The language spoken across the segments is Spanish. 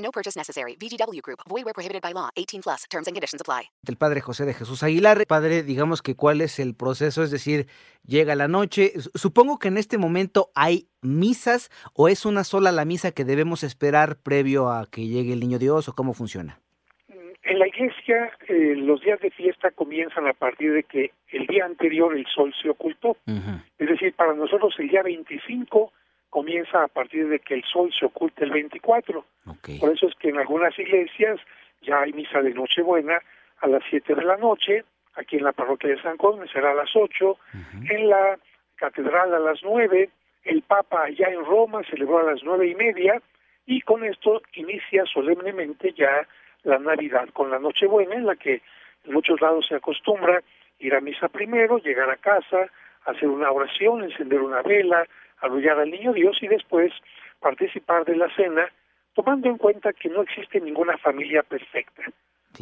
No purchase necessary. VGW Group. Void where prohibited by law. 18 plus. Terms and conditions apply. El padre José de Jesús Aguilar. Padre, digamos que cuál es el proceso, es decir, llega la noche. Supongo que en este momento hay misas o es una sola la misa que debemos esperar previo a que llegue el niño Dios o cómo funciona. En la iglesia, eh, los días de fiesta comienzan a partir de que el día anterior el sol se ocultó. Es decir, para nosotros el día 25 comienza a partir de que el sol se oculte el 24. Por eso es que en algunas iglesias ya hay misa de Nochebuena a las 7 de la noche, aquí en la parroquia de San Cosme será a las 8, en la catedral a las 9, el Papa allá en Roma celebró a las nueve y media, y con esto inicia solemnemente ya la Navidad con la Nochebuena, en la que en muchos lados se acostumbra ir a misa primero, llegar a casa, hacer una oración, encender una vela, arrullar al niño Dios y después participar de la cena, tomando en cuenta que no existe ninguna familia perfecta.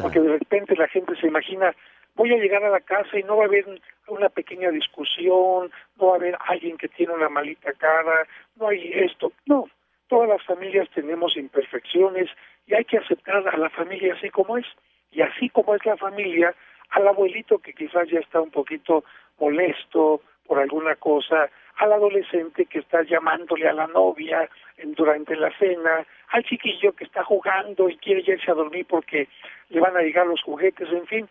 Porque de repente la gente se imagina, voy a llegar a la casa y no va a haber una pequeña discusión, no va a haber alguien que tiene una malita cara, no hay esto. No, todas las familias tenemos imperfecciones y hay que aceptar a la familia así como es. Y así como es la familia, al abuelito que quizás ya está un poquito molesto por alguna cosa, al adolescente que está llamándole a la novia durante la cena, al chiquillo que está jugando y quiere irse a dormir porque le van a llegar los juguetes, en fin.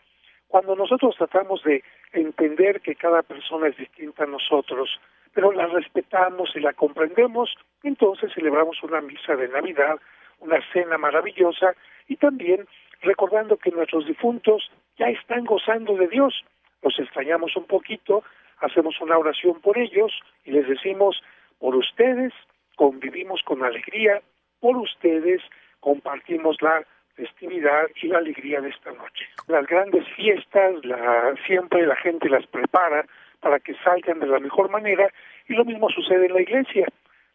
Cuando nosotros tratamos de entender que cada persona es distinta a nosotros, pero la respetamos y la comprendemos, entonces celebramos una misa de Navidad, una cena maravillosa y también recordando que nuestros difuntos ya están gozando de Dios. Los extrañamos un poquito, hacemos una oración por ellos y les decimos, por ustedes convivimos con alegría, por ustedes compartimos la festividad y la alegría de esta noche. Las grandes fiestas, la, siempre la gente las prepara para que salgan de la mejor manera y lo mismo sucede en la iglesia.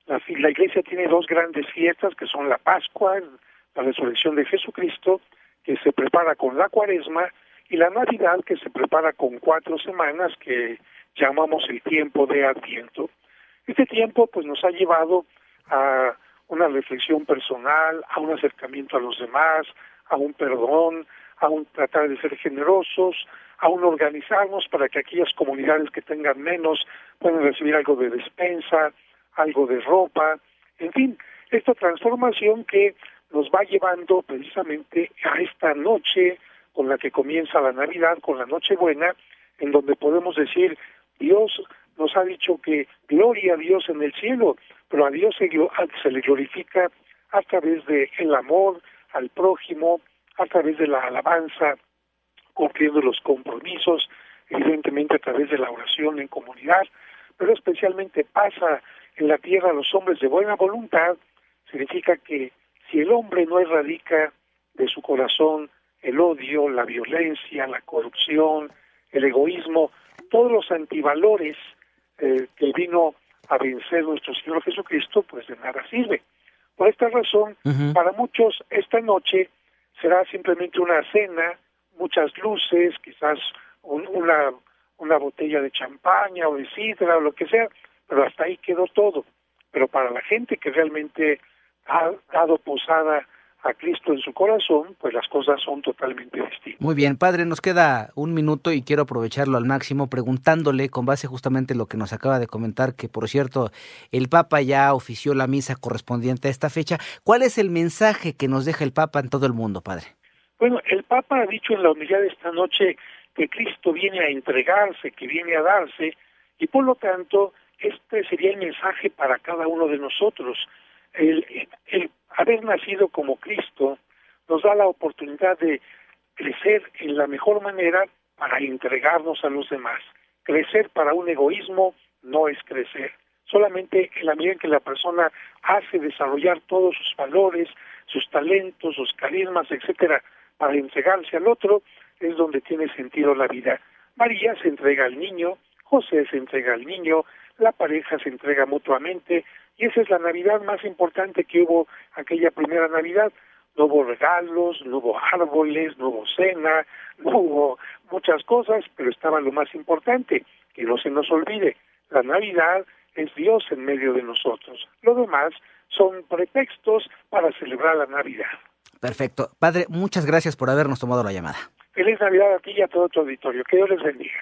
La, la iglesia tiene dos grandes fiestas que son la Pascua, la resurrección de Jesucristo, que se prepara con la cuaresma, y la Navidad que se prepara con cuatro semanas que llamamos el tiempo de Adviento. Este tiempo pues nos ha llevado a una reflexión personal, a un acercamiento a los demás, a un perdón, a un tratar de ser generosos, a un organizarnos para que aquellas comunidades que tengan menos puedan recibir algo de despensa, algo de ropa, en fin, esta transformación que nos va llevando precisamente a esta noche con la que comienza la Navidad, con la Nochebuena, en donde podemos decir, Dios nos ha dicho que gloria a Dios en el cielo, pero a Dios se, le glorifica a través del el amor al prójimo, a través de la alabanza, cumpliendo los compromisos, evidentemente a través de la oración en comunidad, pero especialmente pasa en la tierra los hombres de buena voluntad, significa que si el hombre no erradica de su corazón el odio, la violencia, la corrupción, el egoísmo, todos los antivalores eh, que vino a vencer nuestro Señor Jesucristo, pues de nada sirve. Por esta razón, para muchos esta noche será simplemente una cena, muchas luces, quizás una, una botella de champaña o de sidra o lo que sea, pero hasta ahí quedó todo. Pero para la gente que realmente ha dado posada a Cristo en su corazón, pues las cosas son totalmente distintas. Muy bien, padre, nos queda un minuto y quiero aprovecharlo al máximo preguntándole con base justamente en lo que nos acaba de comentar, que por cierto, el Papa ya ofició la misa correspondiente a esta fecha. ¿Cuál es el mensaje que nos deja el Papa en todo el mundo, padre? Bueno, el Papa ha dicho en la unidad de esta noche que Cristo viene a entregarse, que viene a darse, y por lo tanto, este sería el mensaje para cada uno de nosotros. El, el nacido como Cristo nos da la oportunidad de crecer en la mejor manera para entregarnos a los demás. Crecer para un egoísmo no es crecer. Solamente en la medida en que la persona hace desarrollar todos sus valores, sus talentos, sus carismas, etcétera, para entregarse al otro, es donde tiene sentido la vida. María se entrega al niño, José se entrega al niño, la pareja se entrega mutuamente, y esa es la Navidad más importante que hubo aquella primera Navidad. No hubo regalos, no hubo árboles, no hubo cena, no hubo muchas cosas, pero estaba lo más importante, que no se nos olvide, la Navidad es Dios en medio de nosotros. Lo demás son pretextos para celebrar la Navidad. Perfecto. Padre, muchas gracias por habernos tomado la llamada. Feliz Navidad a ti y a todo tu auditorio. Que Dios les bendiga.